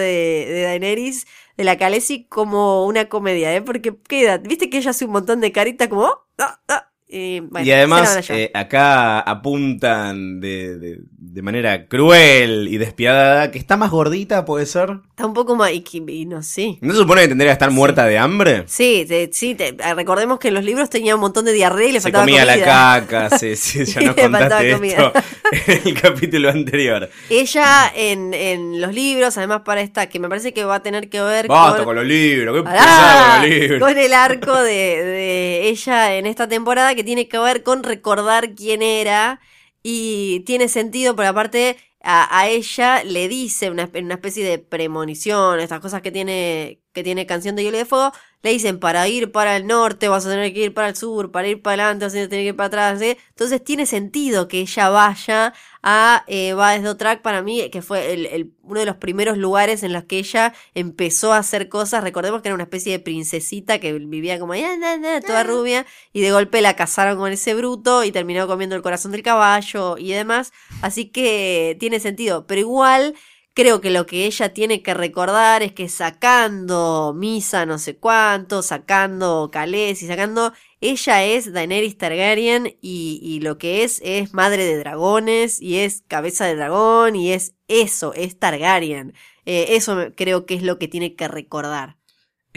de Daenerys de la Khaleesi como una comedia, ¿eh? Porque queda, viste que ella hace un montón de caritas como... "Oh, ah", y, bueno, y además, eh, acá apuntan de, de- de manera cruel y despiadada que está más gordita, ¿puede ser? Está un poco más... Y, y no sé. ¿No se supone que tendría que estar muerta de hambre? Sí, te- sí, te- recordemos que en los libros tenía un montón de diarrea y le Se faltaba comía comida. la caca, sí, sí, ya nos Le faltaba contaste comida. esto en el capítulo anterior. Ella en, en los libros, además para esta, que me parece que va a tener que ver Basta con... con los libros, qué pesado con los libros. con el arco de, de ella en esta temporada que tiene que ver con recordar quién era y tiene sentido, pero aparte a, a ella le dice una, una especie de premonición, estas cosas que tiene, que tiene Canción de Hielo de Fuego, le dicen para ir para el norte vas a tener que ir para el sur, para ir para adelante vas a tener que ir para atrás, entonces tiene sentido que ella vaya a eh, Baez Dotrac para mí, que fue el, el- uno de los primeros lugares en los que ella empezó a hacer cosas. Recordemos que era una especie de princesita que vivía como "Ah, na, na", toda rubia y de golpe la casaron con ese bruto y terminó comiendo el corazón del caballo y demás. Así que tiene sentido, pero igual creo que lo que ella tiene que recordar es que sacando Misa no sé cuánto, sacando Calés y sacando ella es Daenerys Targaryen y, lo que es es madre de dragones y es cabeza de dragón y es eso, es Targaryen. Eh, eso creo que es lo que tiene que recordar.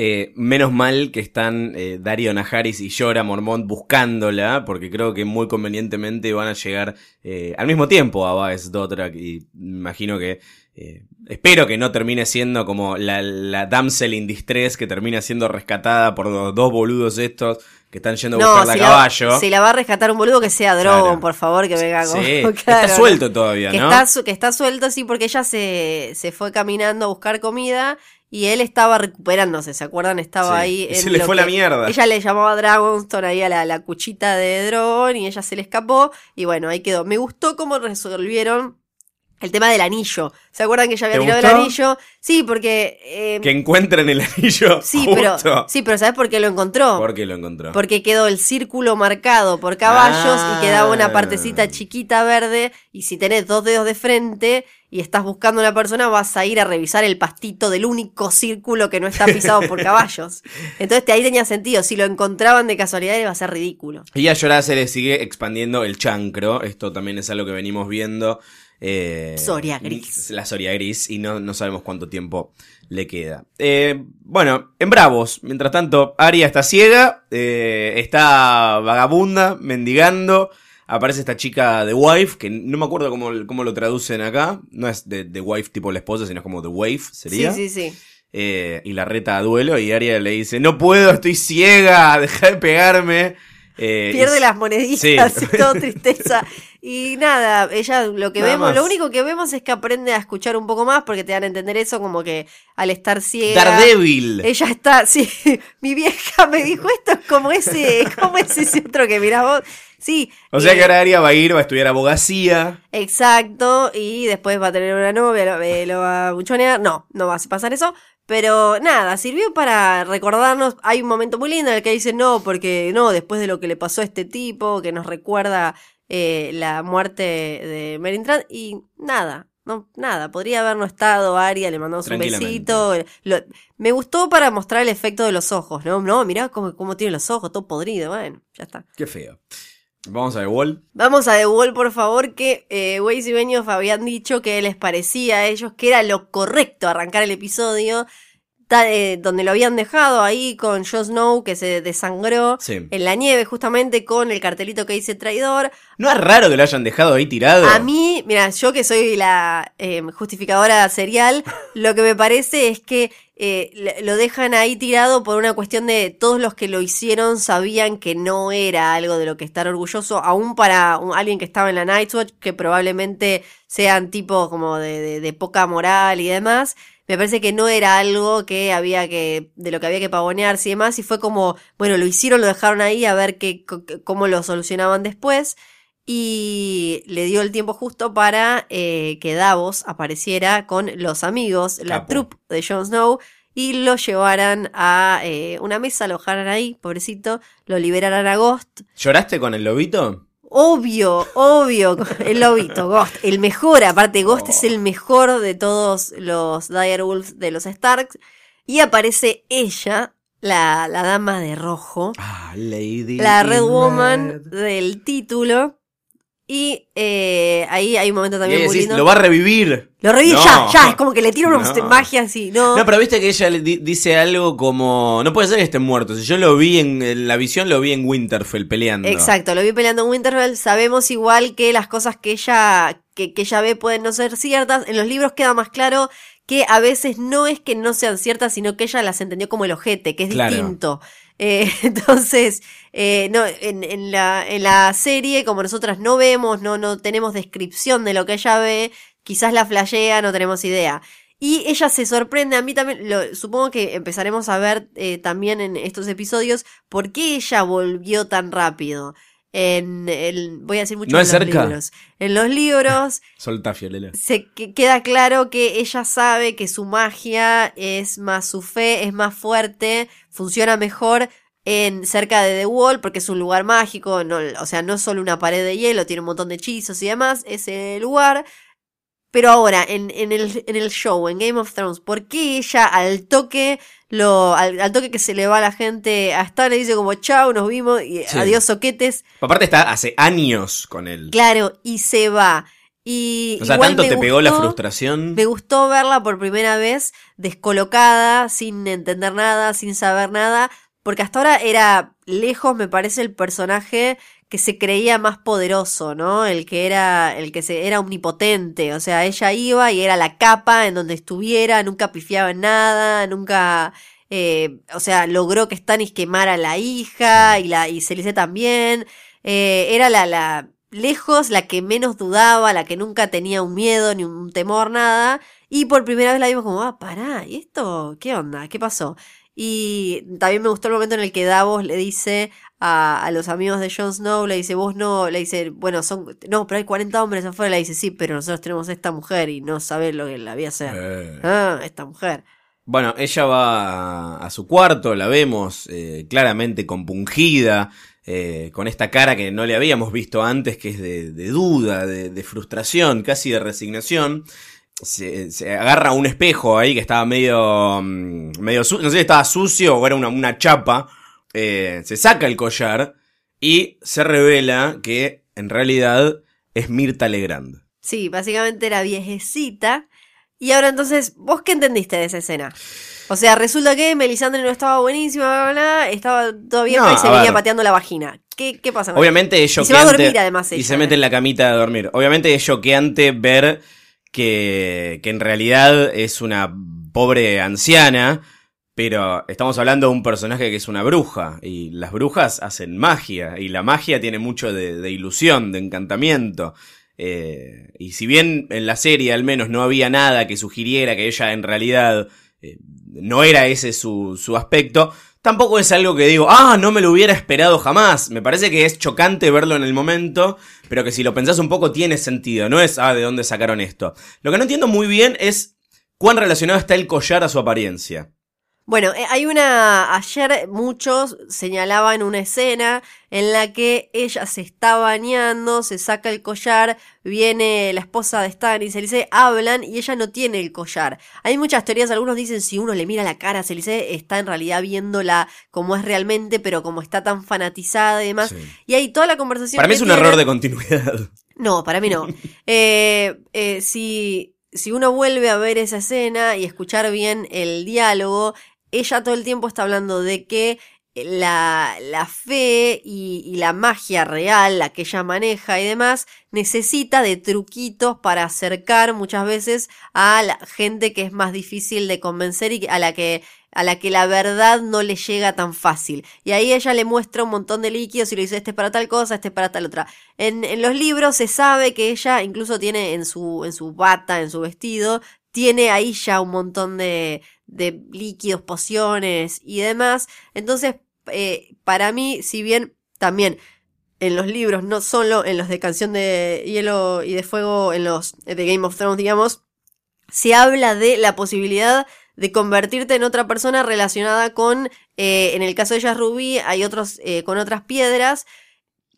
Eh, menos mal que están eh, Dario Najaris y Jorah Mormont buscándola, porque creo que muy convenientemente van a llegar eh, al mismo tiempo a Baez Dothrak y imagino que eh, espero que no termine siendo como la, la damsel in distress que termina siendo rescatada por los dos boludos estos que están yendo a buscarla si a caballo. Si la va a rescatar un boludo que sea Drogon, Claro. por favor, que venga con. Sí, claro, está suelto todavía, que ¿no? Está, que está suelto, sí, porque ella se, se fue caminando a buscar comida y él estaba recuperándose, ¿se acuerdan? Estaba Sí, ahí. y se le fue la mierda. Ella le llamaba Dragonstone ahí a la, la cuchita de Drogon y ella se le escapó y bueno, ahí quedó. Me gustó cómo resolvieron el tema del anillo. ¿Se acuerdan que ella había ¿Te tirado gustó? el anillo? Sí, porque... eh, Que encuentren el anillo. sí, justo. pero, sí, pero ¿sabes por qué lo encontró? ¿Por qué lo encontró? Porque quedó el círculo marcado por caballos Ah. y quedaba una partecita chiquita verde. Y si tenés dos dedos de frente y estás buscando a una persona, vas a ir a revisar el pastito del único círculo que no está pisado por caballos. Entonces ahí tenía sentido. Si lo encontraban de casualidad, iba a ser ridículo. Y a Jorah se le sigue expandiendo el chancro. Esto también es algo que venimos viendo. Eh, Soria gris. La Soria gris. Y no, no sabemos cuánto tiempo le queda. Eh, bueno, en Bravos. Mientras tanto, Arya está ciega. eh, está vagabunda, mendigando. Aparece esta chica The Wife, que no me acuerdo cómo, cómo lo traducen acá. No es The Wife tipo la esposa, sino como The Wife, sería. Sí, sí, sí. Eh, y la reta a duelo y Arya le dice, no puedo, estoy ciega, deja de pegarme. Eh, Pierde y- las moneditas Sí. y todo tristeza. Y nada, ella lo que Nada vemos, más. lo único que vemos es que aprende a escuchar un poco más porque te dan a entender eso como que al estar ciega. Daredevil. Ella está, sí, mi vieja me dijo esto es como ese, como es ese otro que mirás vos. Sí. O sea eh, que ahora Aria va a ir, va a estudiar abogacía. Exacto, y después va a tener una novia, lo, eh, lo va a buchonear. No, no va a pasar eso. Pero nada, sirvió para recordarnos. Hay un momento muy lindo en el que dice no, porque no, después de lo que le pasó a este tipo, que nos recuerda eh, la muerte de Merin Tran. Y nada, no, nada. Podría haber no estado Aria, le mandamos un besito. Lo- me gustó para mostrar el efecto de los ojos, ¿no? No, mirá cómo, cómo tiene los ojos, todo podrido. Bueno, ya está. Qué feo. Vamos a The Wall. Vamos a The Wall, por favor, que eh, y Benioff habían dicho que les parecía a ellos que era lo correcto arrancar el episodio donde lo habían dejado ahí con Jon Snow que se desangró Sí. en la nieve justamente con el cartelito que dice traidor. ¿No es raro que lo hayan dejado ahí tirado? A mí, mira, yo que soy la eh, justificadora serial, lo que me parece es que eh, lo dejan ahí tirado por una cuestión de todos los que lo hicieron sabían que no era algo de lo que estar orgulloso, aún para un- alguien que estaba en la Night's Watch, que probablemente sean tipos como de, de- de poca moral y demás. Me parece que no era algo que había que, de lo que había que pavonearse y demás, y fue como, bueno, lo hicieron, lo dejaron ahí a ver qué, cómo lo solucionaban después y le dio el tiempo justo para eh, que Davos apareciera con los amigos, la troupe de Jon Snow, y lo llevaran a eh, una mesa, lo dejaran ahí, pobrecito, lo liberaran a Ghost. ¿Lloraste con el lobito? Obvio, obvio, el lobito, Ghost, el mejor, aparte Ghost es el mejor de todos los Direwolves de los Starks, y aparece ella, la, la dama de rojo, Ah, Lady. la Red Woman Red. del título. Y eh, ahí hay un momento también muy lindo. lo va a revivir. Lo reviví No. ya, ya, es como que le tiro una No. magia así, ¿no? No, pero viste que ella le di- dice algo como. No puede ser que esté muerto. Si yo lo vi en, en la visión, lo vi en Winterfell peleando. Exacto, lo vi peleando en Winterfell. Sabemos igual que las cosas que ella, que, que ella ve pueden no ser ciertas. En los libros queda más claro que a veces no es que no sean ciertas, sino que ella las entendió como el ojete, que es Claro. distinto. Eh, entonces, eh, no, en, en la, en la serie, como nosotras no vemos, no, no tenemos descripción de lo que ella ve, quizás la flashea, no tenemos idea. Y ella se sorprende, a mí también, lo, supongo que empezaremos a ver eh, también en estos episodios por qué ella volvió tan rápido. En el, voy a decir mucho ¿No en es los cerca? libros. En los libros Solta, se que- queda claro que ella sabe que su magia es más su fe, es más fuerte, funciona mejor en cerca de The Wall porque es un lugar mágico, no, o sea, no es solo una pared de hielo, tiene un montón de hechizos y demás, ese lugar. Pero ahora, en, en, el, en el show, en Game of Thrones, ¿por qué ella al toque, lo, al, al toque que se le va a la gente a estar, le dice como chao, nos vimos, y Sí. adiós soquetes? Aparte está hace años con él. Claro, y se va. Y O sea, igual tanto te pegó la frustración. me gustó verla por primera vez descolocada, sin entender nada, sin saber nada, porque hasta ahora era lejos, me parece, el personaje que se creía más poderoso, ¿no? El que era, el que se, era omnipotente, o sea, ella iba y era la capa en donde estuviera, nunca pifiaba en nada, nunca, eh, o sea, logró que Stannis quemara a la hija y la, y Celice también, eh, era la, la, lejos la que menos dudaba, la que nunca tenía un miedo ni un temor, nada, y por primera vez la vimos como, ah, pará, ¿y esto? ¿Qué onda? ¿Qué pasó? Y también me gustó el momento en el que Davos le dice a, a los amigos de Jon Snow, le dice, vos no, le dice, bueno, son, no, pero hay 40 hombres afuera, le dice, sí, pero nosotros tenemos a esta mujer y no sabés lo que la voy a hacer. Eh. Ah, esta mujer. Bueno, ella va a, a su cuarto, la vemos eh, claramente compungida, eh, con esta cara que no le habíamos visto antes, que es de, de duda, de, de frustración, casi de resignación. Se, se agarra a un espejo ahí que estaba medio, mm, medio no sé si estaba sucio o era una, una chapa. Eh, se saca el collar y se revela que en realidad es Mirta Legrand. Sí, básicamente era viejecita. Y ahora entonces, ¿vos qué entendiste de esa escena? O sea, resulta que Melisandre no estaba buenísima, bla, bla, bla, estaba bien No, y se venía ver. pateando la vagina. ¿Qué, qué pasa Obviamente es Y se va a choqueante. dormir, además, Y ella, se mete ¿eh? en la camita a dormir. Obviamente es choqueante ver que, que en realidad es una pobre anciana, Pero estamos hablando de un personaje que es una bruja, y las brujas hacen magia, y la magia tiene mucho de, ilusión, de encantamiento. Eh, y si bien en la serie al menos no había nada que sugiriera que ella en realidad eh, no era ese su, su aspecto, tampoco es algo que digo, ah, no me lo hubiera esperado jamás. Me parece que es chocante verlo en el momento, pero que si lo pensás un poco tiene sentido, no es, ah, ¿de dónde sacaron esto? Lo que no entiendo muy bien es cuán relacionado está el collar a su apariencia. Bueno, eh, hay una. Ayer muchos señalaban una escena en la que ella se está bañando, se saca el collar, viene la esposa de Stan se dice, hablan y ella no tiene el collar. Hay muchas teorías, algunos dicen si uno le mira la cara, se dice, está en realidad viéndola como es realmente, pero como está tan fanatizada y demás. Sí. Y hay toda la conversación. Para mí es un tienen- error de continuidad. No, para mí no. Eh, eh, si, si uno vuelve a ver esa escena y escuchar bien el diálogo, ella todo el tiempo está hablando de que la, la fe y, la magia real, la que ella maneja y demás, necesita de truquitos para acercar muchas veces a la gente que es más difícil de convencer y a la que a la que la verdad no le llega tan fácil. Y ahí ella le muestra un montón de líquidos y le dice, este es para tal cosa, este es para tal otra. En, en los libros se sabe que ella incluso tiene en su, en su bata, en su vestido, tiene ahí ya un montón de, de líquidos, pociones y demás. Entonces, eh, para mí, si bien también en los libros, no solo en los de Canción de Hielo y de Fuego, en los de Game of Thrones, digamos, se habla de la posibilidad de convertirte en otra persona relacionada con, eh, en el caso de ella es Rubí, hay otros eh, con otras piedras,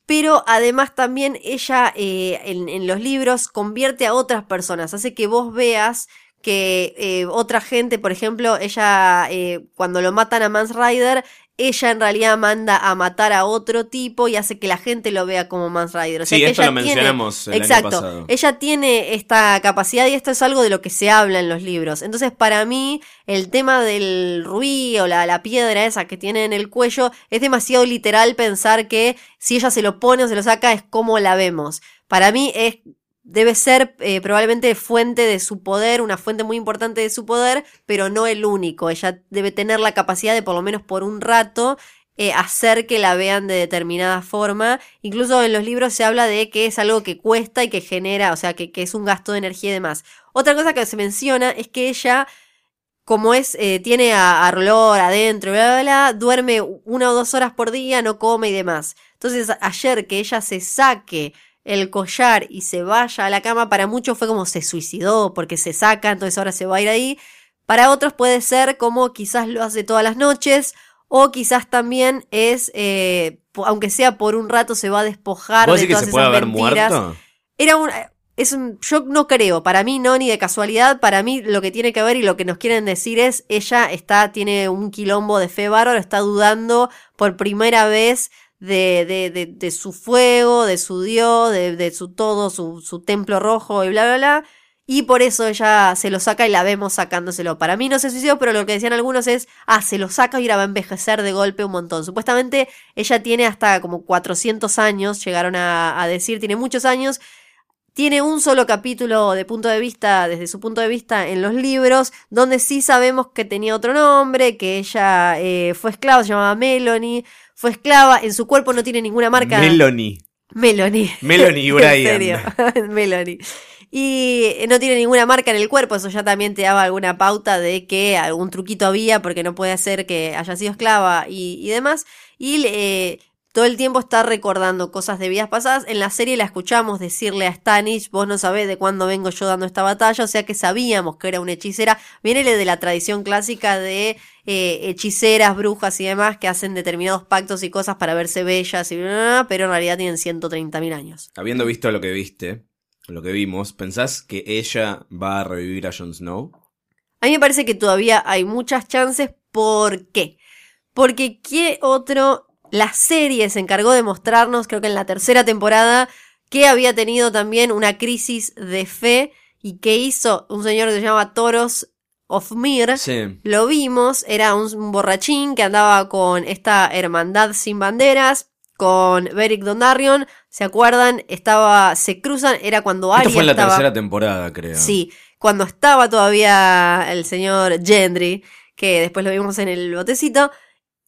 pero además también ella en los libros convierte a otras personas, hace que vos veas que eh, otra gente, por ejemplo, ella eh, cuando lo matan a Mans Rider, ella en realidad manda a matar a otro tipo y hace que la gente lo vea como Mans Rider. O sea Sí, que esto ella lo tiene- mencionamos el año Exacto. pasado. Ella tiene esta capacidad y esto es algo de lo que se habla en los libros. Entonces, para mí, el tema del rubí o la, la piedra esa que tiene en el cuello es demasiado literal pensar que si ella se lo pone o se lo saca es como la vemos. Para mí es debe ser eh, probablemente fuente de su poder, una fuente muy importante de su poder, pero no el único. Ella debe tener la capacidad de por lo menos por un rato eh, hacer que la vean de determinada forma. Incluso en los libros se habla de que es algo que cuesta y que genera, o sea, que, es un gasto de energía y demás. Otra cosa que se menciona es que ella, como es, eh, tiene a, a Rolor adentro, bla, bla, bla, duerme una o dos horas por día, no come y demás. Entonces, ayer que ella se saque el collar y se vaya a la cama, para muchos fue como se suicidó porque se saca, entonces ahora se va a ir ahí. Para otros puede ser como quizás lo hace todas las noches o quizás también es, eh, aunque sea por un rato, se va a despojar ¿Vos de decís que todas se puede esas haber mentiras. muerto? Era un, es un, yo no creo, para mí no, ni de casualidad, para mí lo que tiene que ver y lo que nos quieren decir es, ella está, tiene un quilombo de fe bárbaro, está dudando por primera vez de, de, de, de su fuego, de su dios, de, de su todo, su, su templo rojo y bla, bla, bla. Y por eso ella se lo saca y la vemos sacándoselo. Para mí no se suicidó, pero lo que decían algunos es, ah, se lo saca y ahora va a envejecer de golpe un montón. Supuestamente ella tiene hasta como 400 años, llegaron a, a decir, tiene muchos años. Tiene un solo capítulo de punto de vista, desde su punto de vista en los libros, donde sí sabemos que tenía otro nombre, que ella eh, fue esclava, se llamaba Melanie, fue esclava, en su cuerpo no tiene ninguna marca. Melanie. Melanie. Melanie En Bryan. serio, Melanie. Y eh, no tiene ninguna marca en el cuerpo, eso ya también te daba alguna pauta de que algún truquito había, porque no puede ser que haya sido esclava y, y demás. Y eh, todo el tiempo está recordando cosas de vidas pasadas. En la serie la escuchamos decirle a Stanich, vos no sabés de cuándo vengo yo dando esta batalla, o sea que sabíamos que era una hechicera. Viene de la tradición clásica de eh, hechiceras, brujas y demás que hacen determinados pactos y cosas para verse bellas, y bla, bla, bla, pero en realidad tienen 130.000 años. Habiendo visto lo que viste, lo que vimos, ¿pensás que ella va a revivir a Jon Snow? A mí me parece que todavía hay muchas chances. ¿Por qué? Porque qué otro... La serie se encargó de mostrarnos, creo que en la tercera temporada, que había tenido también una crisis de fe y que hizo un señor que se llama Toros of Mir. Sí. Lo vimos, era un, borrachín que andaba con esta hermandad sin banderas, con Beric Dondarrion. ¿Se acuerdan? Estaba, se cruzan, era cuando Esto fue en la estaba... tercera temporada, creo. Sí, cuando estaba todavía el señor Gendry, que después lo vimos en el botecito,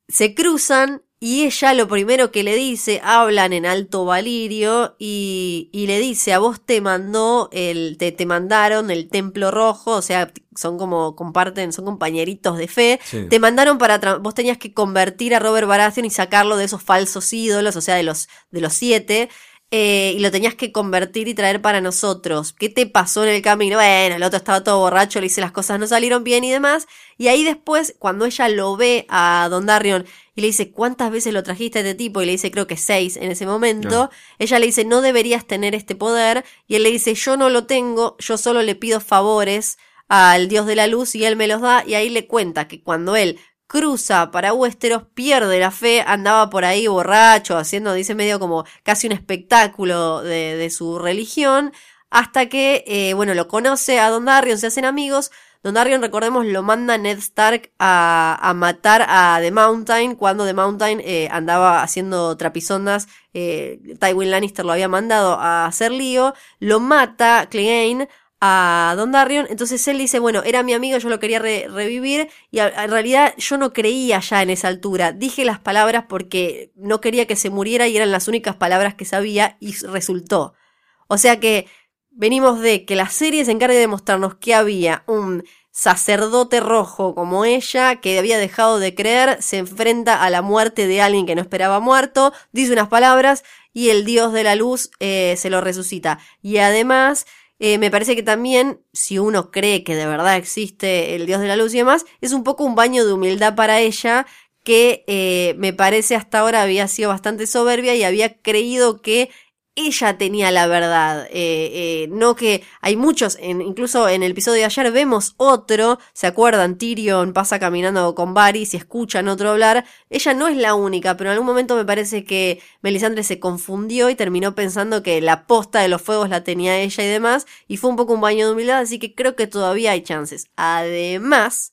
se cruzan y ella lo primero que le dice, hablan en alto valirio y, y le dice, a vos te mandó el, te, te mandaron el templo rojo, o sea, son como, comparten, son compañeritos de fe, Sí. te mandaron para, vos tenías que convertir a Robert Baratheon y sacarlo de esos falsos ídolos, o sea, de los, de los siete, eh, y lo tenías que convertir y traer para nosotros. ¿Qué te pasó en el camino? Bueno, el otro estaba todo borracho, le dice las cosas no salieron bien y demás. Y ahí después, cuando ella lo ve a Don Darion y le dice, ¿cuántas veces lo trajiste a este tipo? Y le dice, creo que seis en ese momento. Ella le dice, no deberías tener este poder. Y él le dice, yo no lo tengo, yo solo le pido favores al dios de la luz y él me los da. Y ahí le cuenta que cuando él cruza para Westeros, pierde la fe, andaba por ahí borracho, haciendo, dice medio como casi un espectáculo de, de su religión, hasta que, eh, bueno, lo conoce a Don Darion, se hacen amigos. Don Darion, recordemos, lo manda Ned Stark a, matar a The Mountain cuando The Mountain eh, andaba haciendo trapisondas. Eh, Tywin Lannister lo había mandado a hacer lío. Lo mata Clegane a Don Darion. Entonces él dice, bueno, era mi amigo, yo lo quería re- revivir. Y en realidad yo no creía ya en esa altura. Dije las palabras porque no quería que se muriera y eran las únicas palabras que sabía y resultó. O sea que venimos de que la serie se encargue de mostrarnos que había un sacerdote rojo como ella, que había dejado de creer, se enfrenta a la muerte de alguien que no esperaba muerto, dice unas palabras y el dios de la luz eh, se lo resucita. Y además, eh, me parece que también, si uno cree que de verdad existe el dios de la luz y demás, es un poco un baño de humildad para ella que eh, me parece hasta ahora había sido bastante soberbia y había creído que ella tenía la verdad, eh, eh, no que hay muchos, en, incluso en el episodio de ayer vemos otro, ¿se acuerdan? Tyrion pasa caminando con Varys y escuchan otro hablar, ella no es la única, pero en algún momento me parece que Melisandre se confundió y terminó pensando que la posta de los fuegos la tenía ella y demás, y fue un poco un baño de humildad, así que creo que todavía hay chances. Además,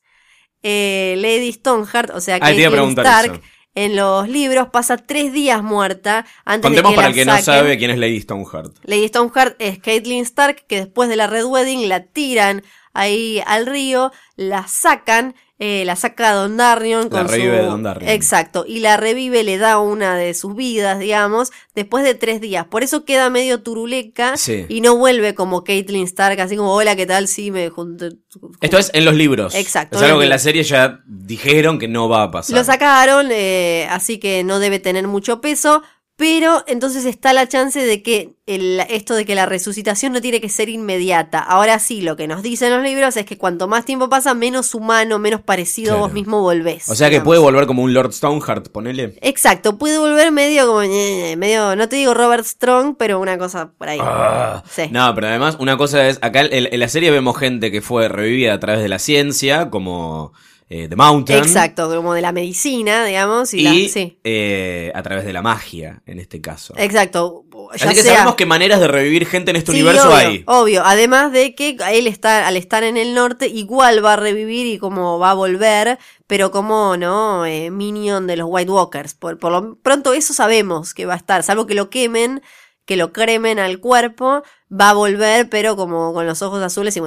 eh, Lady Stoneheart, o sea, preguntar Stark, eso. En los libros pasa tres días muerta antes Contemos de que para la el que no sabe quién es Lady Stoneheart. Lady Stoneheart es Caitlyn Stark, que después de la Red Wedding la tiran ahí al río, la sacan, eh, la saca Don Darion La con revive su... Don Darion. Exacto, y la revive, le da una de sus vidas, digamos, después de tres días. Por eso queda medio turuleca Sí. y no vuelve como Caitlyn Stark, así como, hola, ¿qué tal? Sí, me junté... Esto es en los libros. Exacto, Es algo que en la serie ya dijeron que no va a pasar. Lo sacaron, eh, así que no debe tener mucho peso. Pero entonces está la chance de que el- esto de que la resucitación no tiene que ser inmediata. Ahora sí, lo que nos dicen los libros es que cuanto más tiempo pasa, menos humano, menos parecido a vos Claro. mismo volvés. O sea que puede volver como un Lord Stoneheart, ponele. Exacto, puede volver medio como. ñe, medio, no te digo Robert Strong, pero una cosa por ahí. Ah. Sí. No, pero además una cosa es, acá en, en la serie vemos gente que fue revivida a través de la ciencia, como eh, The Mountain. Exacto, como de la medicina, digamos. Y, Y la- sí. eh, a través de la magia, en este caso. Exacto. Ya Así que sea- sabemos que maneras de revivir gente en este Sí, universo obvio, hay. Obvio, además de que él está, al estar en el norte, igual va a revivir y como va a volver, pero como, ¿no? Eh, minion de los White Walkers. Por, por lo pronto eso sabemos que va a estar, salvo que lo quemen, que lo cremen al cuerpo, va a volver, pero como con los ojos azules y...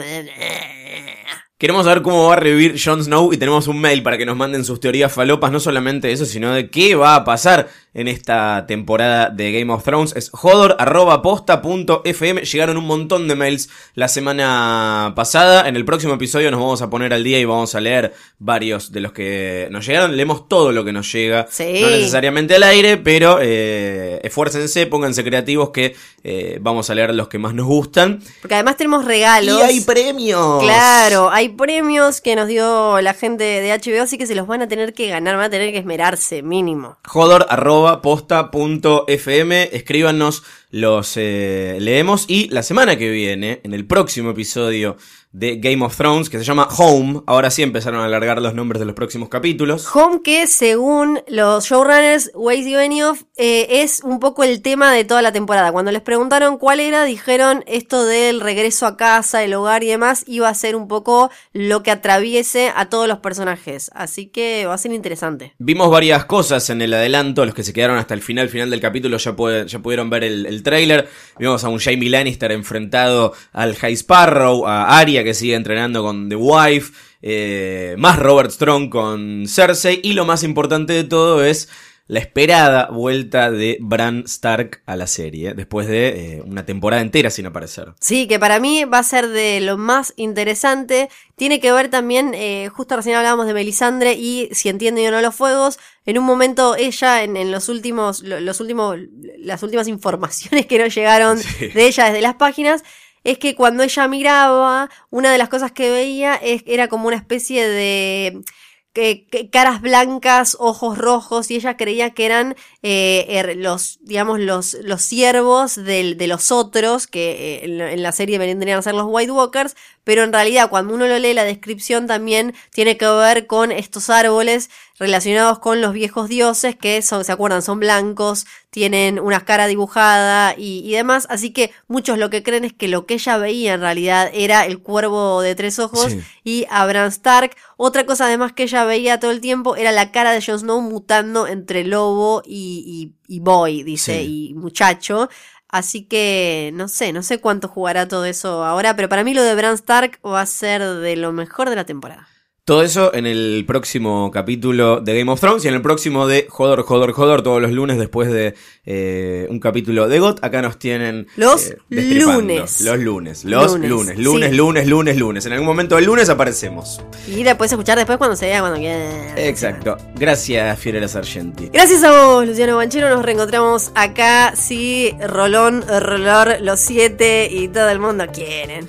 Queremos saber cómo va a revivir Jon Snow y tenemos un mail para que nos manden sus teorías falopas, no solamente eso, sino de qué va a pasar en esta temporada de Game of Thrones. Es jodor.posta.fm. Llegaron un montón de mails la semana pasada. En el próximo episodio nos vamos a poner al día y vamos a leer varios de los que nos llegaron. Leemos todo lo que nos llega. Sí. No necesariamente al aire, pero eh, esfuércense, pónganse creativos que eh, vamos a leer los que más nos gustan. Porque además tenemos regalos. Y hay premios. Claro, hay premios que nos dio la gente de HBO, así que se los van a tener que ganar, van a tener que esmerarse, mínimo. jodor.posta.fm. Escríbanos, los eh, leemos. Y la semana que viene, en el próximo episodio de Game of Thrones, que se llama Home, ahora sí empezaron a alargar los nombres de los próximos capítulos. Home que según los showrunners Weiss y Benioff eh, es un poco el tema de toda la temporada. Cuando les preguntaron cuál era, dijeron esto del regreso a casa, el hogar y demás iba a ser un poco lo que atraviese a todos los personajes. Así que va a ser interesante. Vimos varias cosas en el adelanto, los que se quedaron hasta el final, final del capítulo ya, puede- ya pudieron ver el, el tráiler. Vimos a un Jamie Lannister enfrentado al High Sparrow, a Arya que sigue entrenando con The Wife, eh, más Robert Strong con Cersei y lo más importante de todo es la esperada vuelta de Bran Stark a la serie, después de eh, una temporada entera sin aparecer. Sí, que para mí va a ser de lo más interesante. Tiene que ver también, eh, justo recién hablábamos de Melisandre y si entiende o no los fuegos. En un momento ella, en, los últimos, los últimos, las últimas informaciones que nos llegaron de ella desde las páginas, es que cuando ella miraba, una de las cosas que veía era como una especie de que, caras blancas, ojos rojos, y ella creía que eran eh, er, los, digamos, los, los siervos de los otros, que eh, en, la serie vendrían a ser los White Walkers, pero en realidad cuando uno lo lee la descripción también tiene que ver con estos árboles relacionados con los viejos dioses que son, se acuerdan, son blancos, tienen una cara dibujada y, demás, así que muchos lo que creen es que lo que ella veía en realidad era el cuervo de tres ojos y Abraham Stark. Otra cosa además que ella veía todo el tiempo era la cara de Jon Snow mutando entre lobo y, y, boy, dice, y muchacho. Así que no sé, no sé cuánto jugará todo eso ahora, pero para mí lo de Bran Stark va a ser de lo mejor de la temporada. Todo eso en el próximo capítulo de Game of Thrones y en el próximo de Jodor, Jodor, Jodor, todos los lunes después de eh, un capítulo de GOT. Acá nos tienen. Los eh, lunes. Los lunes. Los lunes. Lunes, lunes, lunes, lunes, lunes. En algún momento del lunes aparecemos. Y la puedes escuchar después cuando se vea, cuando quieras. Exacto. Gracias, Fiorella Sargenti. Gracias a vos, Luciano Banchero. Nos reencontramos acá. Sí, Rolón, Rolor, los siete y todo el mundo quieren.